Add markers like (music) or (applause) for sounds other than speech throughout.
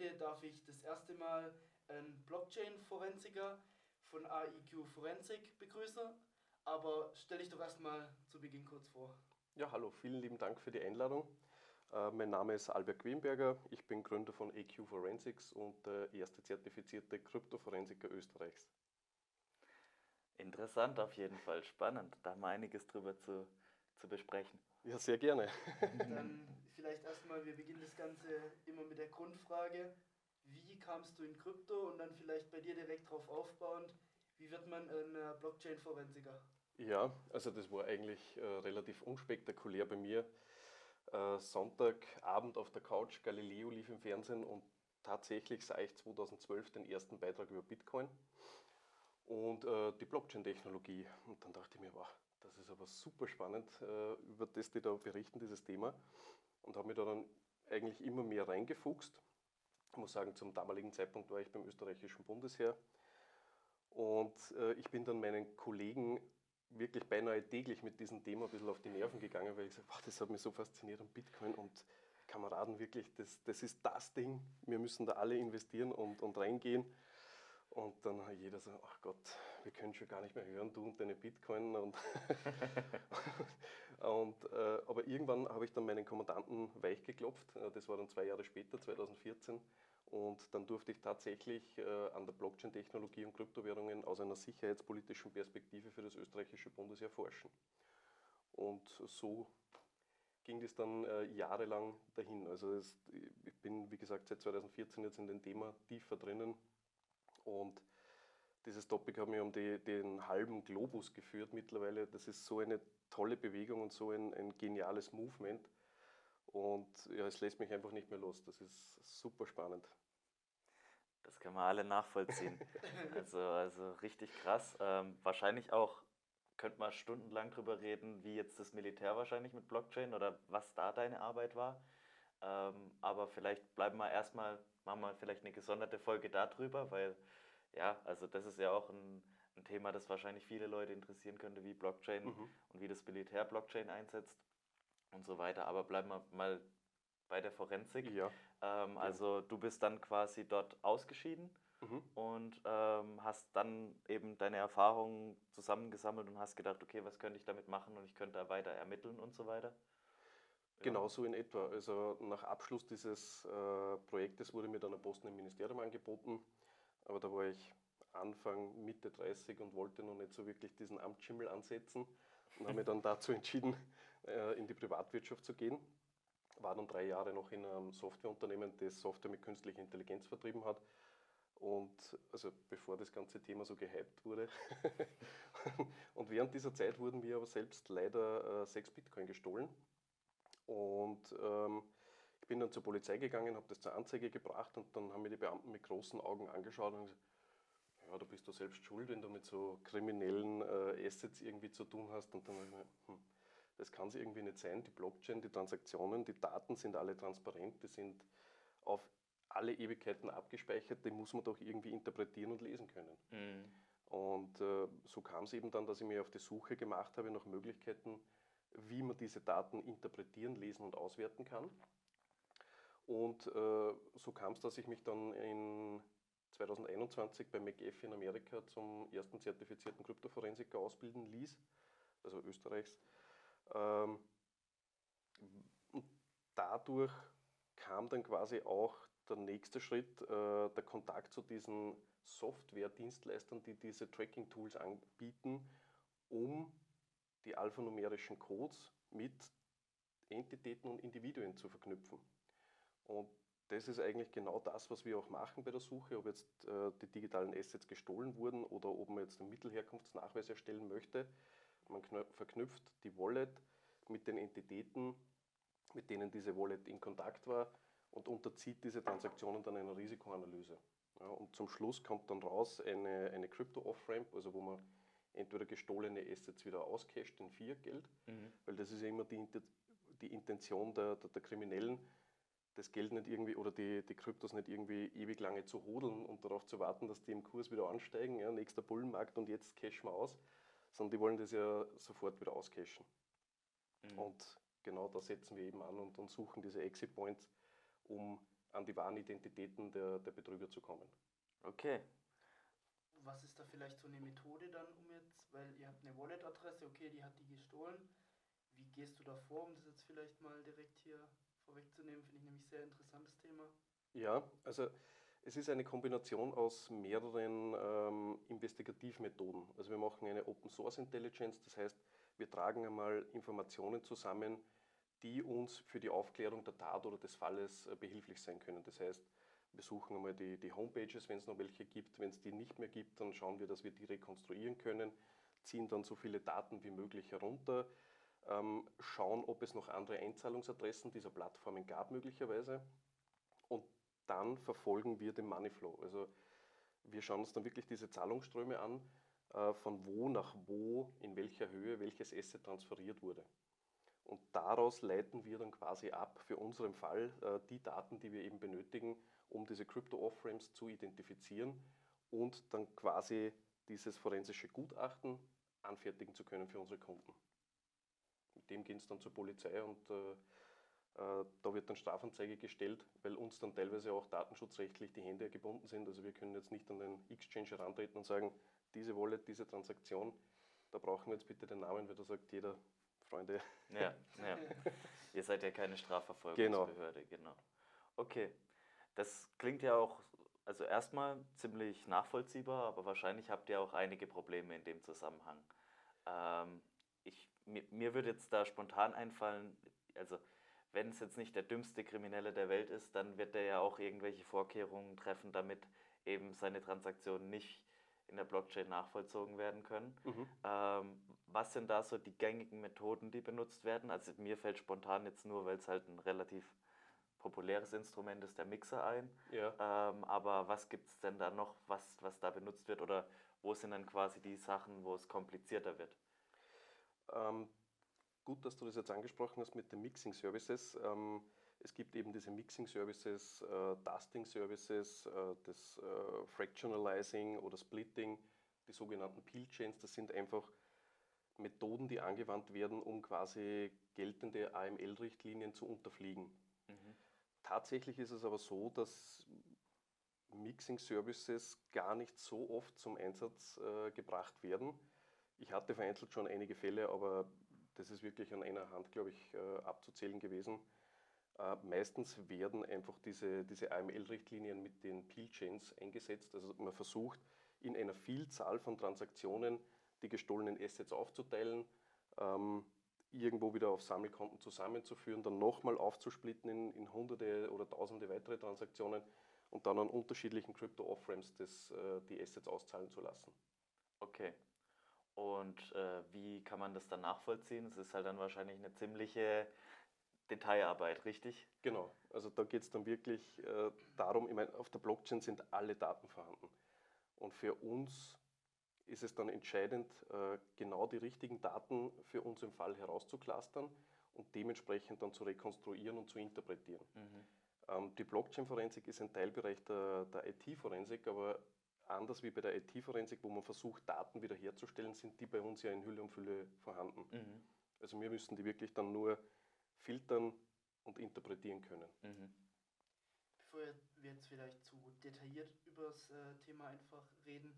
Heute darf ich das erste Mal einen Blockchain-Forensiker von AIQ Forensik begrüßen, aber stell dich doch erstmal zu Beginn kurz vor. Ja, hallo, vielen lieben Dank für die Einladung. Äh, mein Name ist Albert Quenberger, ich bin Gründer von AQ Forensics und der erste zertifizierte Kryptoforensiker Österreichs. Interessant auf jeden Fall, spannend, da haben wir einiges drüber zu, zu besprechen. Ja, sehr gerne. Dann vielleicht erstmal, wir beginnen das Ganze immer mit der Grundfrage, wie kamst du in Krypto und dann vielleicht bei dir direkt darauf aufbauend, wie wird man ein äh, Blockchain-Forensiker? Ja, also das war eigentlich äh, relativ unspektakulär bei mir. Äh, Sonntagabend auf der Couch, Galileo lief im Fernsehen und tatsächlich sah ich 2012 den ersten Beitrag über Bitcoin und äh, die Blockchain-Technologie. Und dann dachte ich mir, wow, das ist aber super spannend, äh, über das die da berichten, dieses Thema. Und habe mich da dann eigentlich immer mehr reingefuchst. Ich muss sagen, zum damaligen Zeitpunkt war ich beim österreichischen Bundesheer. Und äh, ich bin dann meinen Kollegen wirklich beinahe täglich mit diesem Thema ein bisschen auf die Nerven gegangen, weil ich gesagt habe, das hat mich so fasziniert an Bitcoin und Kameraden wirklich, das, das ist das Ding, wir müssen da alle investieren und, und reingehen. Und dann hat jeder so, ach Gott, wir können schon gar nicht mehr hören, du und deine Bitcoin. Und, (laughs) und äh, aber irgendwann habe ich dann meinen Kommandanten weich geklopft. Äh, das war dann zwei Jahre später, 2014. Und dann durfte ich tatsächlich äh, an der Blockchain-Technologie und Kryptowährungen aus einer sicherheitspolitischen Perspektive für das österreichische Bundesheer forschen. Und so ging das dann äh, jahrelang dahin. Also es, ich bin, wie gesagt, seit 2014 jetzt in dem Thema tiefer drinnen und dieses Topic hat mich um die, den halben Globus geführt mittlerweile. Das ist so eine tolle Bewegung und so ein, ein geniales Movement. Und ja, es lässt mich einfach nicht mehr los. Das ist super spannend. Das können wir alle nachvollziehen. (laughs) also, also richtig krass. Ähm, wahrscheinlich auch, könnte man stundenlang drüber reden, wie jetzt das Militär wahrscheinlich mit Blockchain oder was da deine Arbeit war. Ähm, aber vielleicht bleiben wir erstmal machen wir vielleicht eine gesonderte Folge darüber, weil ja, also das ist ja auch ein, ein Thema, das wahrscheinlich viele Leute interessieren könnte, wie Blockchain mhm. und wie das Militär Blockchain einsetzt und so weiter. Aber bleiben wir mal bei der Forensik. Ja. Ähm, also du bist dann quasi dort ausgeschieden mhm. und ähm, hast dann eben deine Erfahrungen zusammengesammelt und hast gedacht, okay, was könnte ich damit machen und ich könnte da weiter ermitteln und so weiter. Genau so in etwa. Also nach Abschluss dieses äh, Projektes wurde mir dann ein Posten im Ministerium angeboten, aber da war ich Anfang, Mitte 30 und wollte noch nicht so wirklich diesen Amtsschimmel ansetzen und habe mich dann (laughs) dazu entschieden, äh, in die Privatwirtschaft zu gehen. War dann drei Jahre noch in einem Softwareunternehmen, das Software mit künstlicher Intelligenz vertrieben hat. Und also bevor das ganze Thema so gehypt wurde. (laughs) und während dieser Zeit wurden mir aber selbst leider äh, sechs Bitcoin gestohlen. Und ähm, ich bin dann zur Polizei gegangen, habe das zur Anzeige gebracht und dann haben mir die Beamten mit großen Augen angeschaut und gesagt, ja, da bist du selbst schuld, wenn du mit so kriminellen äh, Assets irgendwie zu tun hast. Und dann habe ich mir, hm, das kann es irgendwie nicht sein. Die Blockchain, die Transaktionen, die Daten sind alle transparent, die sind auf alle Ewigkeiten abgespeichert, die muss man doch irgendwie interpretieren und lesen können. Mhm. Und äh, so kam es eben dann, dass ich mich auf die Suche gemacht habe nach Möglichkeiten, wie man diese Daten interpretieren, lesen und auswerten kann. Und äh, so kam es, dass ich mich dann in 2021 bei McAfee in Amerika zum ersten zertifizierten Kryptoforensiker ausbilden ließ, also Österreichs. Ähm, dadurch kam dann quasi auch der nächste Schritt, äh, der Kontakt zu diesen Software-Dienstleistern, die diese Tracking-Tools anbieten, um die alphanumerischen Codes mit Entitäten und Individuen zu verknüpfen. Und das ist eigentlich genau das, was wir auch machen bei der Suche, ob jetzt äh, die digitalen Assets gestohlen wurden oder ob man jetzt einen Mittelherkunftsnachweis erstellen möchte. Man verknüpft die Wallet mit den Entitäten, mit denen diese Wallet in Kontakt war und unterzieht diese Transaktionen dann einer Risikoanalyse. Ja, und zum Schluss kommt dann raus eine, eine Crypto-Off-Ramp, also wo man entweder gestohlene Assets wieder auscasht in Fiat-Geld, mhm. weil das ist ja immer die, die Intention der, der, der, Kriminellen, das Geld nicht irgendwie oder die, die Kryptos nicht irgendwie ewig lange zu hodeln und darauf zu warten, dass die im Kurs wieder ansteigen, ja, nächster Bullenmarkt und jetzt cashen wir aus, sondern die wollen das ja sofort wieder auscashen. Mhm. Und genau da setzen wir eben an und, und suchen diese Exit Points, um an die wahren Identitäten der, der Betrüger zu kommen. Okay. Was ist da vielleicht so eine Methode dann, um jetzt, weil ihr habt eine Wallet-Adresse, okay, die hat die gestohlen. Wie gehst du da vor, um das jetzt vielleicht mal direkt hier vorwegzunehmen? Finde ich nämlich sehr interessantes Thema. Ja, also es ist eine Kombination aus mehreren ähm, Investigativmethoden. Also wir machen eine Open Source Intelligence, das heißt, wir tragen einmal Informationen zusammen, die uns für die Aufklärung der Tat oder des Falles äh, behilflich sein können. Das heißt, wir suchen einmal die, die Homepages, wenn es noch welche gibt. Wenn es die nicht mehr gibt, dann schauen wir, dass wir die rekonstruieren können, ziehen dann so viele Daten wie möglich herunter, ähm, schauen, ob es noch andere Einzahlungsadressen dieser Plattformen gab möglicherweise und dann verfolgen wir den Moneyflow. Also wir schauen uns dann wirklich diese Zahlungsströme an, äh, von wo nach wo, in welcher Höhe welches Asset transferiert wurde. Und daraus leiten wir dann quasi ab für unseren Fall äh, die Daten, die wir eben benötigen, um diese Crypto-Off-Ramps zu identifizieren und dann quasi dieses forensische Gutachten anfertigen zu können für unsere Kunden. Mit dem gehen es dann zur Polizei und äh, äh, da wird dann Strafanzeige gestellt, weil uns dann teilweise auch datenschutzrechtlich die Hände gebunden sind. Also wir können jetzt nicht an den Exchange herantreten und sagen, diese Wallet, diese Transaktion, da brauchen wir jetzt bitte den Namen, weil da sagt jeder, Freunde. Ja, (laughs) ja. Ihr seid ja keine Strafverfolgungsbehörde, genau. genau. Okay, das klingt ja auch, also erstmal ziemlich nachvollziehbar, aber wahrscheinlich habt ihr auch einige Probleme in dem Zusammenhang. Ähm, ich, mir, mir würde jetzt da spontan einfallen, also wenn es jetzt nicht der dümmste Kriminelle der Welt ist, dann wird er ja auch irgendwelche Vorkehrungen treffen, damit eben seine Transaktionen nicht in der Blockchain nachvollzogen werden können. Mhm. Ähm, was sind da so die gängigen Methoden, die benutzt werden? Also mir fällt spontan jetzt nur, weil es halt ein relativ populäres Instrument ist, der Mixer ein. Ja. Ähm, aber was gibt es denn da noch, was, was da benutzt wird? Oder wo sind dann quasi die Sachen, wo es komplizierter wird? Ähm, gut, dass du das jetzt angesprochen hast mit den Mixing Services. Ähm, es gibt eben diese Mixing Services, äh, Dusting Services, äh, das äh, Fractionalizing oder Splitting, die sogenannten Peel Chains. Das sind einfach Methoden, die angewandt werden, um quasi geltende AML-Richtlinien zu unterfliegen. Tatsächlich ist es aber so, dass Mixing Services gar nicht so oft zum Einsatz äh, gebracht werden. Ich hatte vereinzelt schon einige Fälle, aber das ist wirklich an einer Hand, glaube ich, äh, abzuzählen gewesen. Äh, meistens werden einfach diese, diese AML-Richtlinien mit den Peel-Chains eingesetzt. Also man versucht in einer Vielzahl von Transaktionen die gestohlenen Assets aufzuteilen, ähm, irgendwo wieder auf Sammelkonten zusammenzuführen, dann nochmal aufzusplitten in, in, hunderte oder tausende weitere Transaktionen und dann an unterschiedlichen Crypto-Off-Ramps äh, die Assets auszahlen zu lassen. Okay. Und äh, wie kann man das dann nachvollziehen? Es ist halt dann wahrscheinlich eine ziemliche Detailarbeit, richtig? Genau. Also da geht es dann wirklich äh, darum, ich meine, auf der Blockchain sind alle Daten vorhanden. Und für uns ist es dann entscheidend, äh, genau die richtigen Daten für unseren Fall herauszuklustern und dementsprechend dann zu rekonstruieren und zu interpretieren. Mhm. Ähm, die Blockchain-Forensik ist ein Teilbereich der, der IT-Forensik, aber anders wie bei der IT-Forensik, wo man versucht, Daten wiederherzustellen, sind die bei uns ja in Hülle und Fülle vorhanden. Mhm. Also wir müssen die wirklich dann nur filtern und interpretieren können. Mhm. Bevor wir jetzt vielleicht zu detailliert über das äh, Thema einfach reden,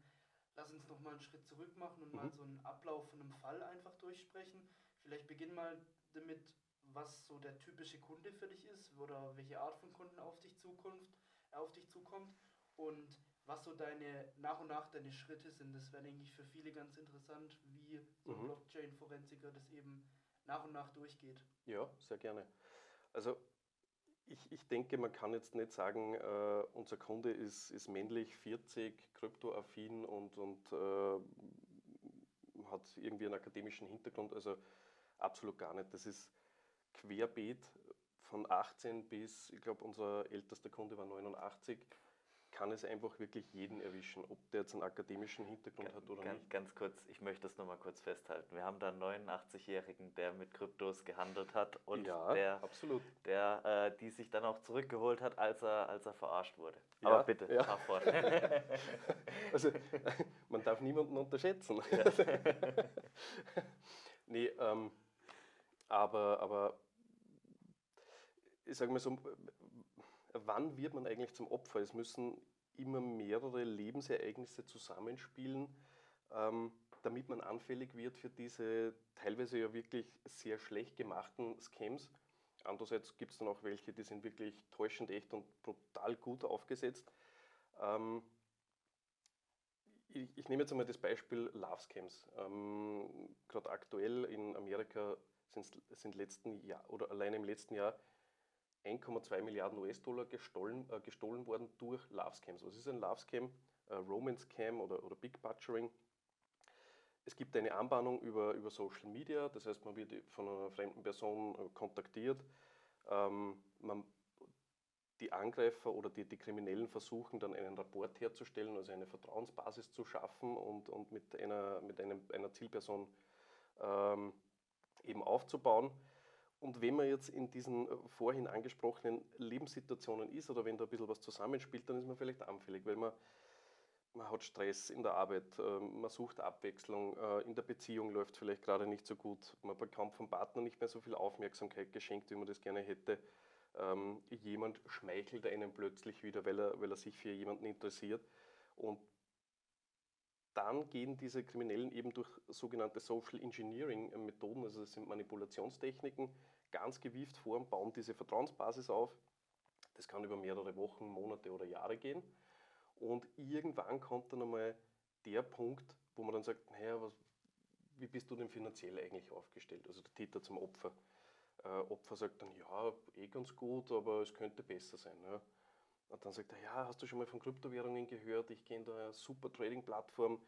lass uns noch mal einen Schritt zurück machen und mhm. mal so einen Ablauf von einem Fall einfach durchsprechen. Vielleicht beginnen mal damit, was so der typische Kunde für dich ist oder welche Art von Kunden auf dich, Zukunft, auf dich zukommt und was so deine nach und nach deine Schritte sind. Das wäre, denke ich, für viele ganz interessant, wie so ein mhm. Blockchain-Forensiker das eben nach und nach durchgeht. Ja, sehr gerne. Also ich, ich denke, man kann jetzt nicht sagen, äh, unser Kunde ist, ist männlich, 40, kryptoaffin und, und äh, hat irgendwie einen akademischen Hintergrund. Also absolut gar nicht. Das ist querbeet von 18 bis, ich glaube, unser ältester Kunde war 89 kann es einfach wirklich jeden erwischen, ob der jetzt einen akademischen Hintergrund ganz, hat oder ganz, nicht. Ganz kurz, ich möchte das nochmal kurz festhalten. Wir haben da einen 89-Jährigen, der mit Kryptos gehandelt hat und ja, der, absolut. der äh, die sich dann auch zurückgeholt hat, als er, als er verarscht wurde. Ja, Aber bitte, ja. fahr fort. (laughs) also, (laughs) man darf niemanden unterschätzen. Ja. (laughs) nee, ähm, Aber, aber ich sage mal so, wann wird man eigentlich zum Opfer? Es müssen immer mehrere Lebensereignisse zusammenspielen, ähm, damit man anfällig wird für diese teilweise ja wirklich sehr schlecht gemachten Scams. Andererseits gibt es dann auch welche, die sind wirklich täuschend echt und brutal gut aufgesetzt. Ähm, ich, ich, nehme jetzt einmal das Beispiel Love Scams. Ähm, Gerade aktuell in Amerika sind letzten Jahr oder allein im letzten Jahr 1,2 Milliarden US-Dollar gestohlen, äh, gestohlen worden durch Love Scams. Was ist ein Love Scam? Äh, Romance Scam oder, oder Big Butchering. Es gibt eine Anbahnung über, über Social Media, das heißt, man wird von einer fremden Person äh, kontaktiert. Ähm, man, die Angreifer oder die, die Kriminellen versuchen dann einen Rapport herzustellen, also eine Vertrauensbasis zu schaffen und, und mit, einer, mit einem, einer Zielperson ähm, eben aufzubauen. Und wenn man jetzt in diesen äh, vorhin angesprochenen Lebenssituationen ist oder wenn da ein bisschen was zusammenspielt, dann ist man vielleicht anfällig, weil man, man hat Stress in der Arbeit, ähm, man sucht Abwechslung, äh, in der Beziehung läuft vielleicht gerade nicht so gut, man bekommt vom Partner nicht mehr so viel Aufmerksamkeit geschenkt, wie man das gerne hätte. Ähm, jemand schmeichelt einem plötzlich wieder, weil er, weil er sich für jemanden interessiert. Und dann gehen diese Kriminellen eben durch sogenannte Social Engineering Methoden, also das sind Manipulationstechniken, ganz gewieft vor und bauen diese Vertrauensbasis auf. Das kann über mehrere Wochen, Monate oder Jahre gehen. Und irgendwann kommt dann einmal der Punkt, wo man dann sagt, naja, was, wie bist du denn finanziell eigentlich aufgestellt? Also der Täter zum Opfer. Äh, Opfer sagt dann, ja, eh ganz gut, aber es könnte besser sein. Ja. Und dann sagt er, ja, hast du schon mal von Kryptowährungen gehört? Ich kenne da eine super Trading-Plattform.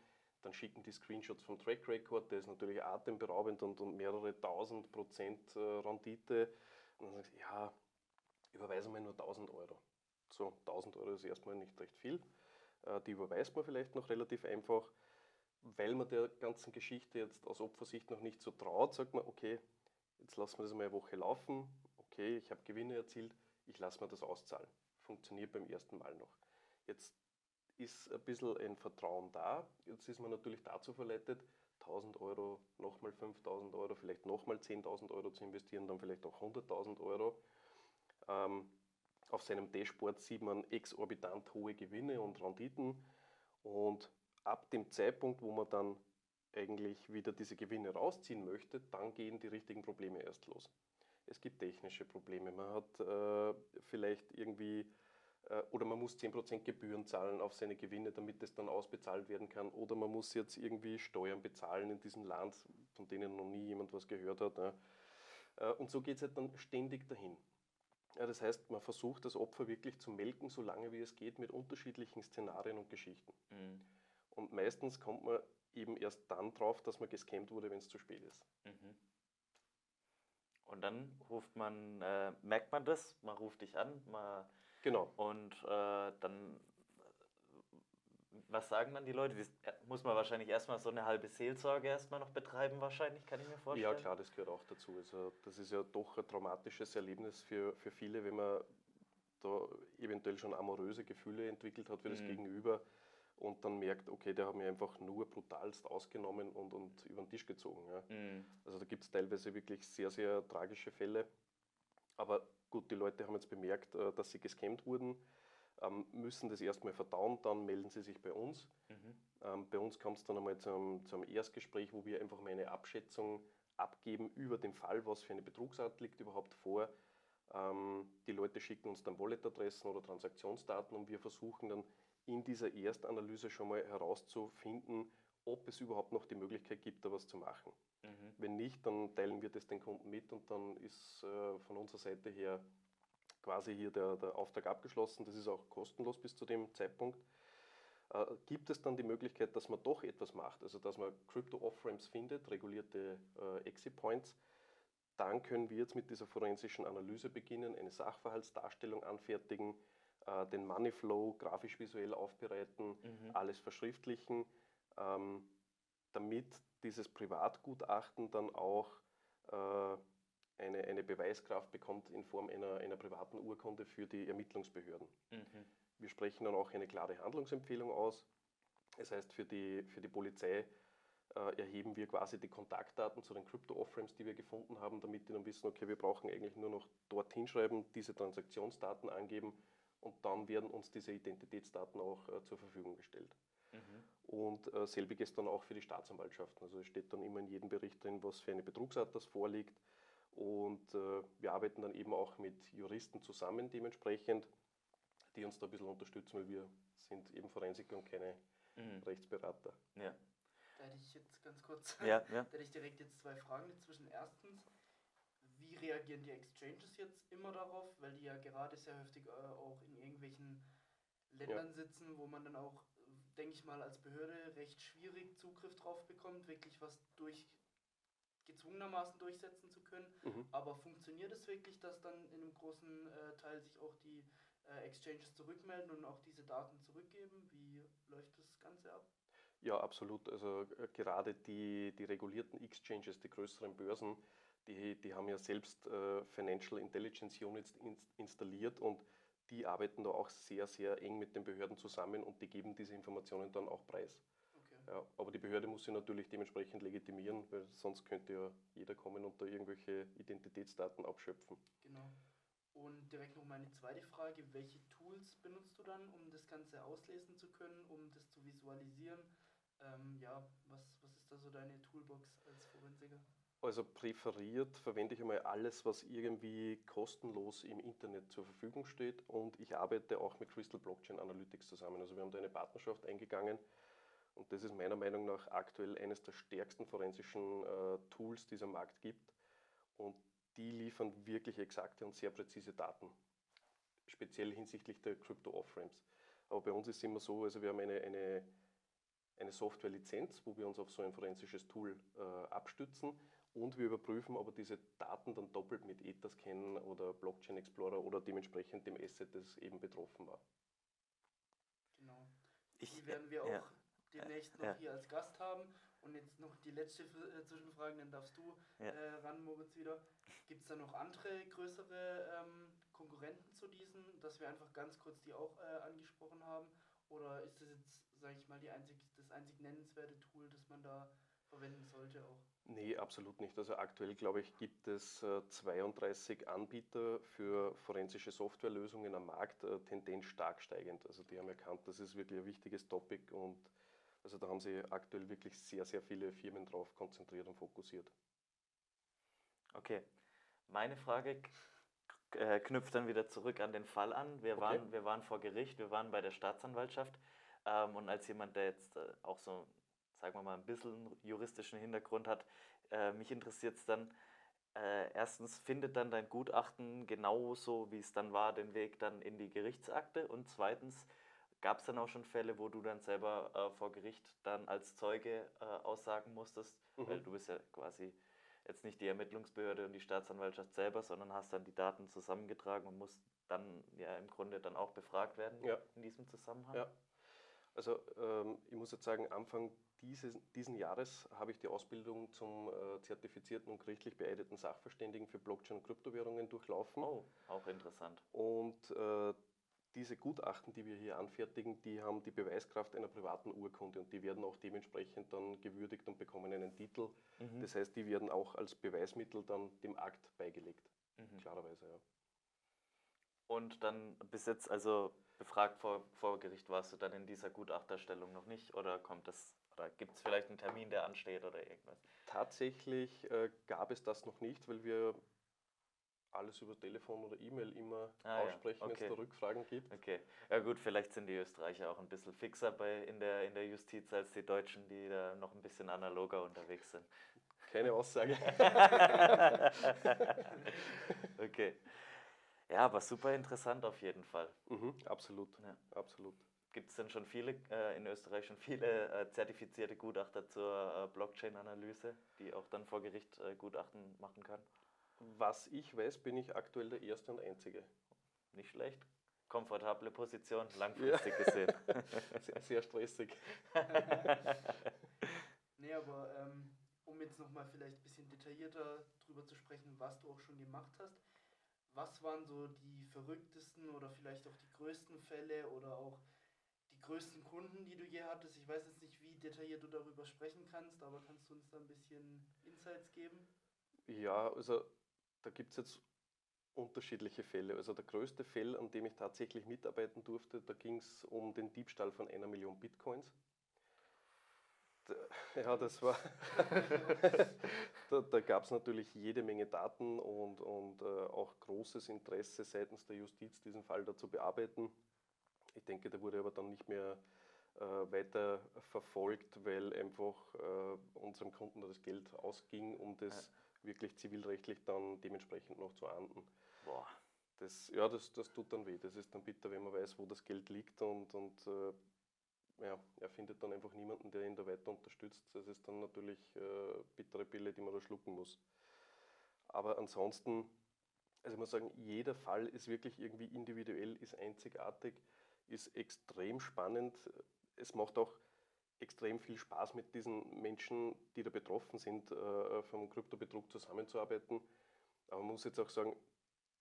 Dann schicken die Screenshots vom Track Record, der ist natürlich atemberaubend und, und mehrere tausend Prozent äh, Rendite. Und dann sagt er, ja, überweisen wir nur 1000 Euro. So, 1000 Euro ist erstmal nicht recht viel. Äh, die überweist man vielleicht noch relativ einfach. Weil man der ganzen Geschichte jetzt aus Opfersicht noch nicht so traut, sagt man, okay, jetzt lassen wir das mal eine Woche laufen. Okay, ich habe Gewinne erzielt, ich lasse mir das auszahlen funktioniert beim ersten Mal noch. Jetzt ist ein bisschen ein Vertrauen da. Jetzt ist man natürlich dazu verleitet, 1000 Euro, nochmal 5000 Euro, vielleicht nochmal 10.000 Euro zu investieren, dann vielleicht auch 100.000 Euro. Ähm, auf seinem Dashboard sieht man exorbitant hohe Gewinne und Renditen. Und ab dem Zeitpunkt, wo man dann eigentlich wieder diese Gewinne rausziehen möchte, dann gehen die richtigen Probleme erst los es gibt technische Probleme. Man hat äh, vielleicht irgendwie äh, oder man muss 10% Gebühren zahlen auf seine Gewinne, damit es dann ausbezahlt werden kann. Oder man muss jetzt irgendwie Steuern bezahlen in diesem Land, von denen noch nie jemand was gehört hat. Äh, und so geht es halt dann ständig dahin. Ja, das heißt, man versucht das Opfer wirklich zu melken, so lange wie es geht, mit unterschiedlichen Szenarien und Geschichten. Mhm. Und meistens kommt man eben erst dann drauf, dass man gescammt wurde, wenn es zu spät ist. Mhm. Und dann ruft man, äh, merkt man das, man ruft dich an, man, genau. Und äh, dann, was sagen dann die Leute? Das äh, muss man wahrscheinlich erstmal so eine halbe Seelsorge erstmal noch betreiben, wahrscheinlich, kann ich mir vorstellen. Ja, klar, das gehört auch dazu. Also, das ist ja doch ein traumatisches Erlebnis für, für viele, wenn man da eventuell schon amoröse Gefühle entwickelt hat für das mhm. Gegenüber und dann merkt, okay, der hat mich einfach nur brutalst ausgenommen und, und über den Tisch gezogen. Ja. Mhm. Also da gibt es teilweise wirklich sehr, sehr tragische Fälle. Aber gut, die Leute haben jetzt bemerkt, äh, dass sie gescammt wurden, ähm, müssen das erstmal verdauen, dann melden sie sich bei uns. Mhm. Ähm, bei uns kommt es dann einmal zum, zum Erstgespräch, wo wir einfach mal eine Abschätzung abgeben über den Fall, was für eine Betrugsart liegt überhaupt vor. Ähm, die Leute schicken uns dann Walletadressen oder Transaktionsdaten und wir versuchen dann in dieser Erstanalyse schon mal herauszufinden, ob es überhaupt noch die Möglichkeit gibt, da was zu machen. Mhm. Wenn nicht, dann teilen wir das den Kunden mit und dann ist äh, von unserer Seite her quasi hier der, der Auftrag abgeschlossen. Das ist auch kostenlos bis zu dem Zeitpunkt. Äh, gibt es dann die Möglichkeit, dass man doch etwas macht, also dass man Crypto-Off-Ramps findet, regulierte äh, Exit Points, dann können wir jetzt mit dieser forensischen Analyse beginnen, eine Sachverhaltsdarstellung anfertigen, äh, den Moneyflow grafisch-visuell aufbereiten, mhm. alles verschriftlichen, ähm, damit dieses Privatgutachten dann auch äh, eine, eine Beweiskraft bekommt in Form einer, einer privaten Urkunde für die Ermittlungsbehörden. Mhm. Wir sprechen dann auch eine klare Handlungsempfehlung aus. Das heißt, für die, für die Polizei äh, erheben wir quasi die Kontaktdaten zu den Crypto-Off-Ramps, die wir gefunden haben, damit die dann wissen, okay, wir brauchen eigentlich nur noch dorthin schreiben, diese Transaktionsdaten angeben und dann werden uns diese Identitätsdaten auch äh, zur Verfügung gestellt. Mhm. Und äh, selbiges dann auch für die Staatsanwaltschaften. Also es steht dann immer in jedem Bericht drin, was für eine Betrugsart das vorliegt. Und äh, wir arbeiten dann eben auch mit Juristen zusammen dementsprechend, die uns da ein bisschen unterstützen, weil wir sind eben Forensiker und keine mhm. Rechtsberater. Ja. Da hätte ich jetzt ganz kurz, ja, ja. (laughs) da hätte ich direkt jetzt zwei Fragen dazwischen. Erstens, wie reagieren die Exchanges jetzt immer darauf, weil die ja gerade sehr häufig äh, auch in irgendwelchen Ländern ja. sitzen, wo man dann auch, denke ich mal, als Behörde recht schwierig Zugriff drauf bekommt, wirklich was durch gezwungenermaßen durchsetzen zu können. Mhm. Aber funktioniert es wirklich, dass dann in einem großen äh, Teil sich auch die äh, Exchanges zurückmelden und auch diese Daten zurückgeben? Wie läuft das Ganze ab? Ja, absolut. Also äh, gerade die, die regulierten Exchanges, die größeren Börsen, die, die haben ja selbst äh, Financial Intelligence Units in, installiert und die arbeiten da auch sehr, sehr eng mit den Behörden zusammen und die geben diese Informationen dann auch preis. Okay. Ja, aber die Behörde muss sie natürlich dementsprechend legitimieren, weil sonst könnte ja jeder kommen und da irgendwelche Identitätsdaten abschöpfen. Genau. Und direkt noch meine zweite Frage, welche Tools benutzt du dann, um das Ganze auslesen zu können, um das zu visualisieren? Ähm, ja, was, was ist da so deine Toolbox als Forensiker? Also präferiert verwende ich einmal alles, was irgendwie kostenlos im Internet zur Verfügung steht und ich arbeite auch mit Crystal Blockchain Analytics zusammen. Also wir haben da eine Partnerschaft eingegangen und das ist meiner Meinung nach aktuell eines der stärksten forensischen äh, Tools, die es am Markt gibt und die liefern wirklich exakte und sehr präzise Daten, speziell hinsichtlich der Crypto-Off-Ramps. Aber bei uns ist es immer so, also wir haben eine, eine eine Software-Lizenz, wo wir uns auf so ein forensisches Tool äh, abstützen und wir überprüfen, ob er diese Daten dann doppelt mit Etherscan oder Blockchain Explorer oder dementsprechend dem Asset, das eben betroffen war. Genau. Ich, die werden wir auch ja, demnächst noch ja. hier als Gast haben. Und jetzt noch die letzte äh, Zwischenfrage, dann darfst du ja. äh, ran, Moritz, wieder. Gibt es da noch andere größere ähm, Konkurrenten zu diesen, dass wir einfach ganz kurz die auch äh, angesprochen haben? Oder ist das jetzt sage ich mal, die einzig, das einzig nennenswerte Tool, das man da verwenden sollte auch? Nee, absolut nicht. Also aktuell, glaube ich, gibt es äh, 32 Anbieter für forensische Softwarelösungen am Markt, äh, Tendenz stark steigend. Also die haben erkannt, das ist wirklich ein wichtiges Topic und also da haben sie aktuell wirklich sehr, sehr viele Firmen drauf konzentriert und fokussiert. Okay. Meine Frage äh, knüpft dann wieder zurück an den Fall an. Wir, okay. waren, wir waren vor Gericht, wir waren bei der Staatsanwaltschaft. Ähm, und als jemand, der jetzt äh, auch so, sagen wir mal, ein bisschen juristischen Hintergrund hat, äh, mich interessiert es dann, äh, erstens, findet dann dein Gutachten genauso, wie es dann war, den Weg dann in die Gerichtsakte? Und zweitens, gab es dann auch schon Fälle, wo du dann selber äh, vor Gericht dann als Zeuge äh, aussagen musstest? Mhm. Weil du bist ja quasi jetzt nicht die Ermittlungsbehörde und die Staatsanwaltschaft selber, sondern hast dann die Daten zusammengetragen und musst dann ja im Grunde dann auch befragt werden ja. in diesem Zusammenhang. Ja. Also ähm, ich muss jetzt sagen, Anfang dieses diesen Jahres habe ich die Ausbildung zum äh, zertifizierten und gerichtlich beeideten Sachverständigen für Blockchain und Kryptowährungen durchlaufen. Oh, auch interessant. Und äh, diese Gutachten, die wir hier anfertigen, die haben die Beweiskraft einer privaten Urkunde und die werden auch dementsprechend dann gewürdigt und bekommen einen Titel. Mhm. Das heißt, die werden auch als Beweismittel dann dem Akt beigelegt. Mhm. Klarerweise, ja. Und dann bis jetzt, also befragt vor, vor Gericht warst du dann in dieser Gutachterstellung noch nicht oder kommt das oder gibt es vielleicht einen Termin, der ansteht oder irgendwas? Tatsächlich äh, gab es das noch nicht, weil wir alles über Telefon oder E-Mail immer ah, aussprechen, ja. okay. wenn es da Rückfragen gibt. Okay, ja gut, vielleicht sind die Österreicher auch ein bisschen fixer bei, in, der, in der Justiz als die Deutschen, die da noch ein bisschen analoger unterwegs sind. Keine Aussage. (laughs) okay. Ja, aber super interessant auf jeden Fall. Mhm, absolut, ja. absolut. Gibt es denn schon viele, äh, in Österreich schon viele äh, zertifizierte Gutachter zur äh, Blockchain-Analyse, die auch dann vor Gericht äh, Gutachten machen können? Was ich weiß, bin ich aktuell der Erste und Einzige. Nicht schlecht. Komfortable Position, langfristig ja. gesehen. (laughs) sehr, sehr stressig. (laughs) nee, aber ähm, um jetzt nochmal vielleicht ein bisschen detaillierter drüber zu sprechen, was du auch schon gemacht hast was waren so die verrücktesten oder vielleicht auch die größten Fälle oder auch größten Kunden, die du je hattest? Ich weiß jetzt nicht, wie detailliert du darüber sprechen kannst, aber kannst du uns da ein bisschen Insights geben? Ja, also da gibt es jetzt unterschiedliche Fälle. Also der größte Fall, an dem ich tatsächlich mitarbeiten durfte, da ging es um den Diebstahl von einer Million Bitcoins. (laughs) Ja, das war. (laughs) da da gab es natürlich jede Menge Daten und, und äh, auch großes Interesse seitens der Justiz, diesen Fall da zu bearbeiten. Ich denke, der wurde aber dann nicht mehr äh, weiter verfolgt, weil einfach äh, unserem Kunden das Geld ausging, um das ja. wirklich zivilrechtlich dann dementsprechend noch zu ahnden. Boah. Das, ja, das, das tut dann weh. Das ist dann bitter, wenn man weiß, wo das Geld liegt und, und äh, ja, er findet dann einfach niemanden, der ihn da weiter unterstützt. Das ist dann natürlich äh, bittere Pille, die man da schlucken muss. Aber ansonsten, also ich muss sagen, jeder Fall ist wirklich irgendwie individuell, ist einzigartig, ist extrem spannend. Es macht auch extrem viel Spaß mit diesen Menschen, die da betroffen sind, äh, vom Kryptobetrug zusammenzuarbeiten. Aber man muss jetzt auch sagen,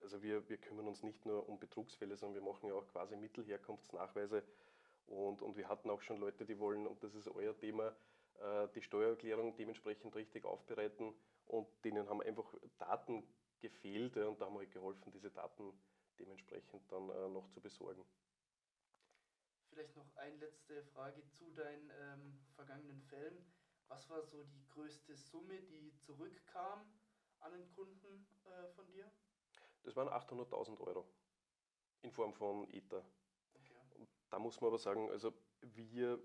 also wir, wir kümmern uns nicht nur um Betrugsfälle, sondern wir machen ja auch quasi Mittelherkunftsnachweise und, und wir hatten auch schon Leute, die wollen, und das ist euer Thema, äh, die Steuererklärung dementsprechend richtig aufbereiten und denen haben einfach Daten gefehlt und da haben wir halt geholfen, diese Daten dementsprechend dann äh, noch zu besorgen. Vielleicht noch eine letzte Frage zu deinen ähm, vergangenen Fällen. Was war so die größte Summe, die zurückkam an den Kunden äh, von dir? Das waren 800.000 Euro in Form von Ether. Da muss man aber sagen, also wir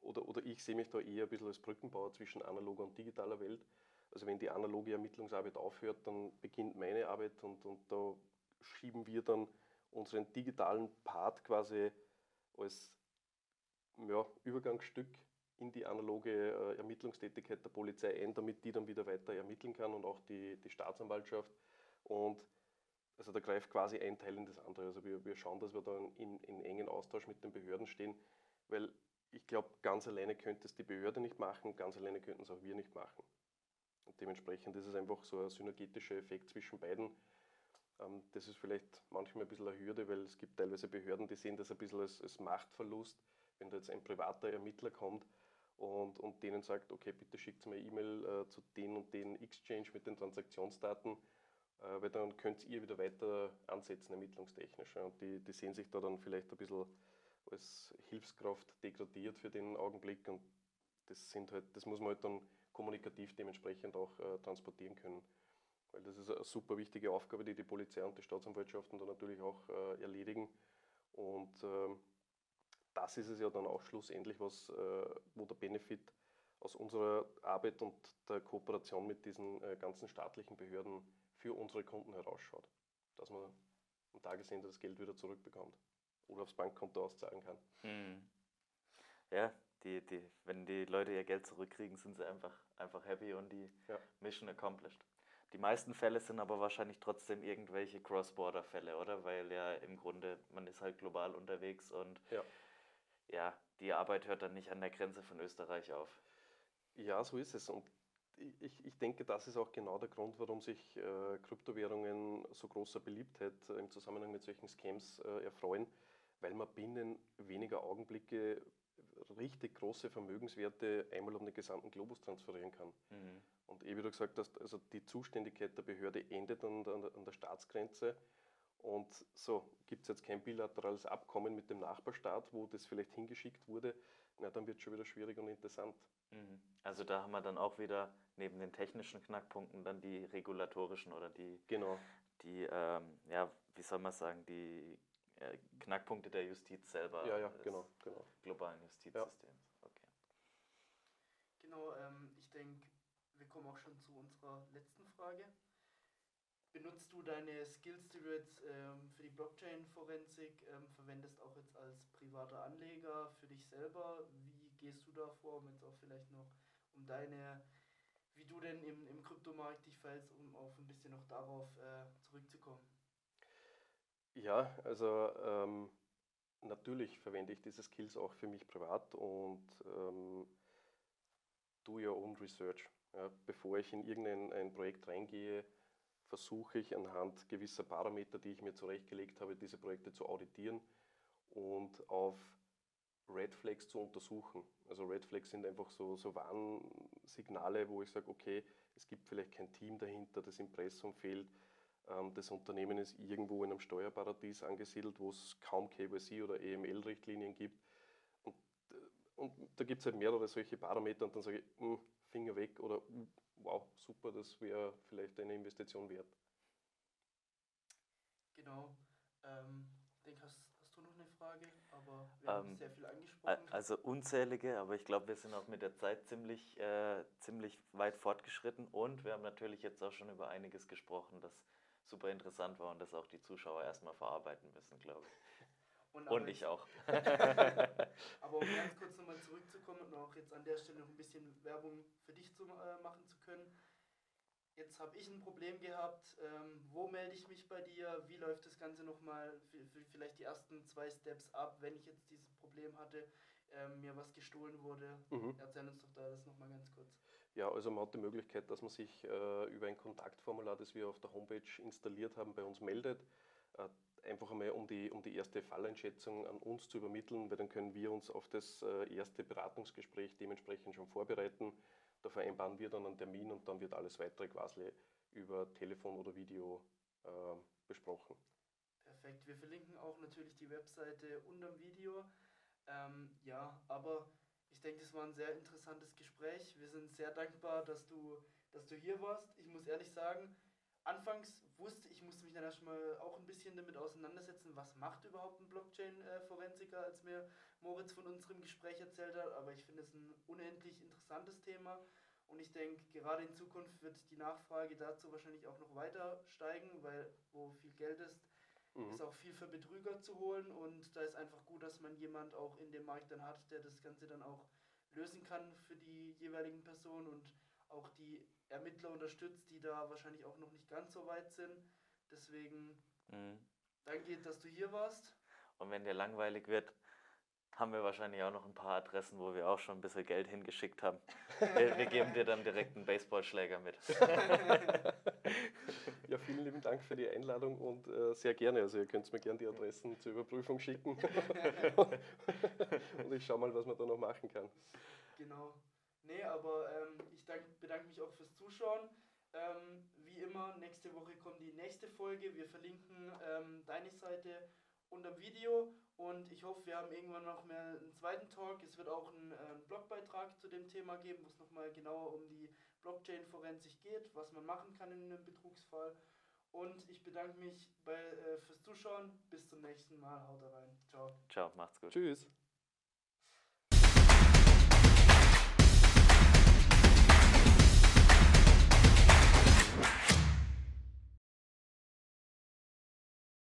oder, oder ich sehe mich da eher ein bisschen als Brückenbauer zwischen analoger und digitaler Welt. Also wenn die analoge Ermittlungsarbeit aufhört, dann beginnt meine Arbeit und, und da schieben wir dann unseren digitalen Part quasi als ja, Übergangsstück in die analoge äh, Ermittlungstätigkeit der Polizei ein, damit die dann wieder weiter ermitteln kann und auch die, die Staatsanwaltschaft. Und also da greift quasi ein Teil in das andere. Also wir, wir schauen, dass wir da in, in engen Austausch mit den Behörden stehen, weil ich glaube, ganz alleine könnte es die Behörde nicht machen, ganz alleine könnten es auch wir nicht machen. Und dementsprechend ist es einfach so ein synergetischer Effekt zwischen beiden. Ähm, das ist vielleicht manchmal ein bisschen eine Hürde, weil es gibt teilweise Behörden, die sehen das ein bisschen als, als Machtverlust, wenn da jetzt ein privater Ermittler kommt und, und denen sagt, okay, bitte schickt mir E-Mail äh, zu den und den Exchange mit den Transaktionsdaten äh, weil dann könnt ihr wieder weiter ansetzen ermittlungstechnisch. Und die, die sehen sich da dann vielleicht ein bisschen als Hilfskraft degradiert für den Augenblick und das, sind halt, das muss man halt dann kommunikativ dementsprechend auch äh, transportieren können. Weil das ist eine super wichtige Aufgabe, die die Polizei und die Staatsanwaltschaften dann natürlich auch äh, erledigen. Und äh, das ist es ja dann auch schlussendlich, was, äh, wo der Benefit aus unserer Arbeit und der Kooperation mit diesen äh, ganzen staatlichen Behörden für unsere Kunden herausschaut. Dass man am Tagesende das Geld wieder zurückbekommt oder aufs Bankkonto auszahlen kann. Mhm. Ja, die, die, wenn die Leute ihr Geld zurückkriegen, sind sie einfach, einfach happy und die ja. Mission accomplished. Die meisten Fälle sind aber wahrscheinlich trotzdem irgendwelche Cross-Border-Fälle, oder? Weil ja im Grunde, man ist halt global unterwegs und ja. ja, die Arbeit hört dann nicht an der Grenze von Österreich auf. Ja, so ist es. Und ich, ich denke, das ist auch genau der Grund, warum sich äh, Kryptowährungen so großer Beliebtheit äh, im Zusammenhang mit solchen Scams äh, erfreuen, weil man binnen weniger Augenblicke richtig große Vermögenswerte einmal um den gesamten Globus transferieren kann. Mhm. Und eh wie du gesagt hast, also die Zuständigkeit der Behörde endet an der, an der Staatsgrenze. Und so gibt es jetzt kein bilaterales Abkommen mit dem Nachbarstaat, wo das vielleicht hingeschickt wurde, na, dann wird es schon wieder schwierig und interessant. Mhm. Also da haben wir dann auch wieder neben den technischen Knackpunkten dann die regulatorischen oder die, genau. die ähm, ja, wie soll man sagen, die Knackpunkte der Justiz selber. Ja, ja, genau, genau. Globalen Justizsystems. Ja. Okay. Genau, ähm, ich denke, wir kommen auch schon zu unserer letzten Frage. Benutzt du deine Skills, die du jetzt ähm, für die Blockchain-Forensik ähm, verwendest, auch jetzt als privater Anleger für dich selber? Wie gehst du da vor, um jetzt auch vielleicht noch um deine, wie du denn im, im Kryptomarkt dich verhältst, um auf ein bisschen noch darauf äh, zurückzukommen? Ja, also ähm, natürlich verwende ich diese Skills auch für mich privat und ähm, do your own research. Ja, bevor ich in irgendein Projekt reingehe, versuche ich anhand gewisser Parameter, die ich mir zurechtgelegt habe, diese Projekte zu auditieren und auf Red Flags zu untersuchen. Also Red Flags sind einfach so, so Warnsignale, wo ich sage, okay, es gibt vielleicht kein Team dahinter, das Impressum fehlt, das Unternehmen ist irgendwo in einem Steuerparadies angesiedelt, wo es kaum KYC oder EML-Richtlinien gibt. Und, äh, und da gibt es halt mehrere solche Parameter und dann sage ich, mh, hm, Finger weg oder uh, wow, super, das wäre vielleicht eine Investition wert. Genau. Ähm, denke, hast, hast du noch eine Frage? Aber wir haben ähm, sehr viel angesprochen. Also unzählige, aber ich glaube, wir sind auch mit der Zeit ziemlich, äh, ziemlich weit fortgeschritten und wir haben natürlich jetzt auch schon über einiges gesprochen, das super interessant war und das auch die Zuschauer erstmal verarbeiten müssen, glaube ich. (laughs) Und, und ich auch. (laughs) aber um ganz kurz nochmal zurückzukommen und auch jetzt an der Stelle noch ein bisschen Werbung für dich zu, äh, machen zu können. Jetzt habe ich ein Problem gehabt. Ähm, wo melde ich mich bei dir? Wie läuft das Ganze nochmal? Vielleicht die ersten zwei Steps ab, wenn ich jetzt dieses Problem hatte, ähm, mir was gestohlen wurde. Mhm. Erzähl uns doch da das nochmal ganz kurz. Ja, also man hat die Möglichkeit, dass man sich äh, über ein Kontaktformular, das wir auf der Homepage installiert haben, bei uns meldet. Äh, einfach einmal, um die, um die erste Falleinschätzung an uns zu übermitteln, weil dann können wir uns auf das äh, erste Beratungsgespräch dementsprechend schon vorbereiten. Da vereinbaren wir dann einen Termin und dann wird alles weitere quasi über Telefon oder Video äh, besprochen. Perfekt. Wir verlinken auch natürlich die Webseite unter dem Video. Ähm, ja, aber ich denke, das war ein sehr interessantes Gespräch. Wir sind sehr dankbar, dass du, dass du hier warst. Ich muss ehrlich sagen, anfangs wusste ich, musste mich dann erstmal auch ein bisschen damit auseinandersetzen, was macht überhaupt ein Blockchain-Forensiker, als mir Moritz von unserem Gespräch erzählt hat. Aber ich finde es ein unendlich interessantes Thema. Und ich denke, gerade in Zukunft wird die Nachfrage dazu wahrscheinlich auch noch weiter steigen, weil wo viel Geld ist, mhm. ist auch viel für Betrüger zu holen. Und da ist einfach gut, dass man jemand auch in dem Markt dann hat, der das Ganze dann auch lösen kann für die jeweiligen Personen und auch die Ermittler unterstützt, die da wahrscheinlich auch noch nicht ganz so weit sind. Deswegen mhm. danke, dass du hier warst. Und wenn dir langweilig wird, haben wir wahrscheinlich auch noch ein paar Adressen, wo wir auch schon ein bisschen Geld hingeschickt haben. Wir, wir geben dir dann direkt einen Baseballschläger mit. ja, vielen lieben Dank für die Einladung und äh, sehr gerne. Also ihr könnt mir gerne die Adressen zur Überprüfung schicken. (laughs) und ich schaue mal, was man da noch machen kann. Genau. Nee, aber ähm, ich dank, bedanke mich auch fürs Zuschauen. Ähm, wie immer, nächste Woche kommt die nächste Folge. Wir verlinken ähm, deine Seite unter dem Video und ich hoffe, wir haben irgendwann noch mehr einen zweiten Talk. Es wird auch einen, äh, einen Blogbeitrag zu dem Thema geben, wo es nochmal genauer um die Blockchain-Forensik geht, was man machen kann in einem Betrugsfall. Und ich bedanke mich bei, äh, fürs Zuschauen. Bis zum nächsten Mal. Haut rein. Ciao. Ciao, macht's gut. Tschüss.